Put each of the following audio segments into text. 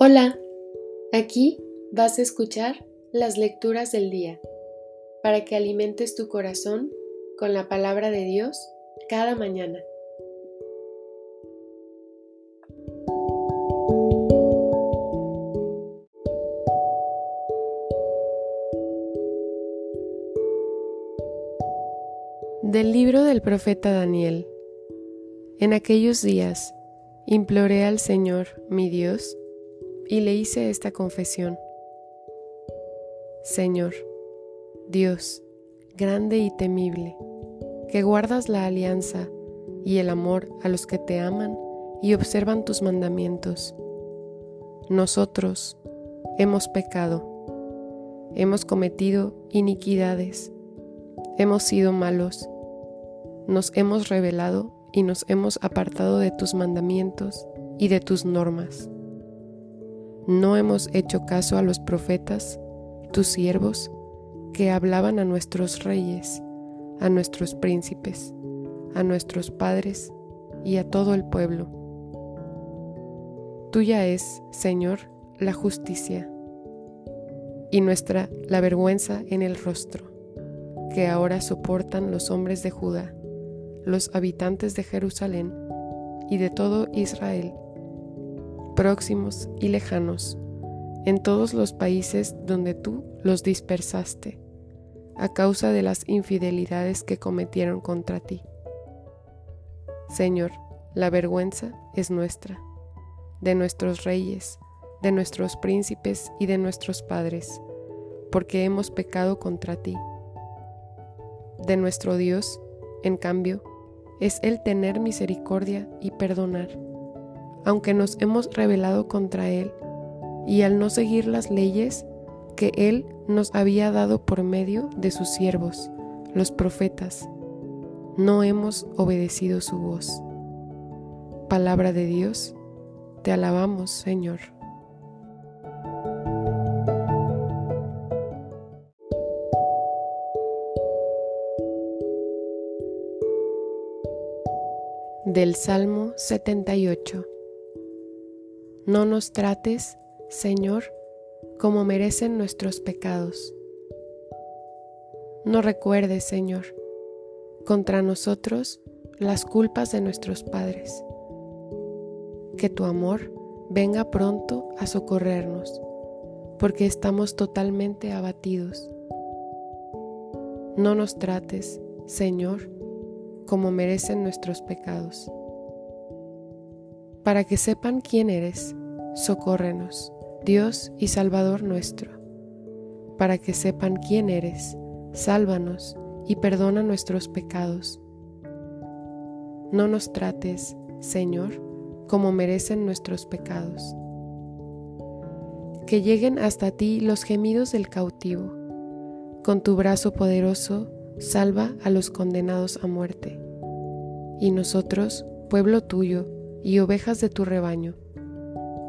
Hola, aquí vas a escuchar las lecturas del día para que alimentes tu corazón con la palabra de Dios cada mañana. Del libro del profeta Daniel. En aquellos días imploré al Señor, mi Dios, y le hice esta confesión. Señor, Dios, grande y temible, que guardas la alianza y el amor a los que te aman y observan tus mandamientos. Nosotros hemos pecado, hemos cometido iniquidades, hemos sido malos, nos hemos rebelado y nos hemos apartado de tus mandamientos y de tus normas no hemos hecho caso a los profetas, tus siervos, que hablaban a nuestros reyes, a nuestros príncipes, a nuestros padres y a todo el pueblo. Tuya es, Señor, la justicia y nuestra la vergüenza en el rostro, que ahora soportan los hombres de Judá, los habitantes de Jerusalén y de todo Israel próximos y lejanos, en todos los países donde tú los dispersaste, a causa de las infidelidades que cometieron contra ti. Señor, la vergüenza es nuestra, de nuestros reyes, de nuestros príncipes y de nuestros padres, porque hemos pecado contra ti. De nuestro Dios, en cambio, es el tener misericordia y perdonar aunque nos hemos rebelado contra Él, y al no seguir las leyes que Él nos había dado por medio de sus siervos, los profetas, no hemos obedecido su voz. Palabra de Dios, te alabamos, Señor. Del Salmo 78 no nos trates, Señor, como merecen nuestros pecados. No recuerdes, Señor, contra nosotros las culpas de nuestros padres. Que tu amor venga pronto a socorrernos, porque estamos totalmente abatidos. No nos trates, Señor, como merecen nuestros pecados. Para que sepan quién eres, socórrenos, Dios y Salvador nuestro. Para que sepan quién eres, sálvanos y perdona nuestros pecados. No nos trates, Señor, como merecen nuestros pecados. Que lleguen hasta ti los gemidos del cautivo. Con tu brazo poderoso, salva a los condenados a muerte. Y nosotros, pueblo tuyo y ovejas de tu rebaño,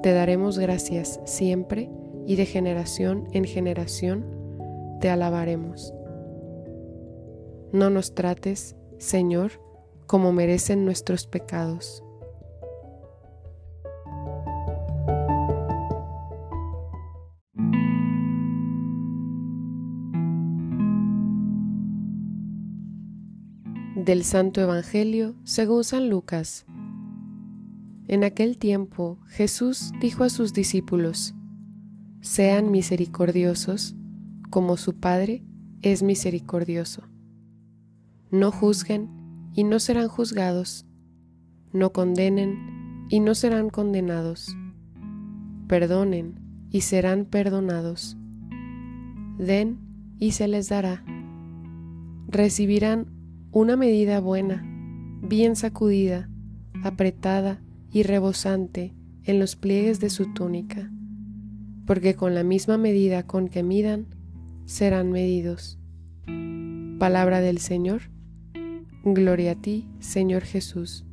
te daremos gracias siempre y de generación en generación te alabaremos. No nos trates, Señor, como merecen nuestros pecados. Del Santo Evangelio según San Lucas en aquel tiempo Jesús dijo a sus discípulos, Sean misericordiosos como su Padre es misericordioso. No juzguen y no serán juzgados. No condenen y no serán condenados. Perdonen y serán perdonados. Den y se les dará. Recibirán una medida buena, bien sacudida, apretada y rebosante en los pliegues de su túnica, porque con la misma medida con que midan, serán medidos. Palabra del Señor. Gloria a ti, Señor Jesús.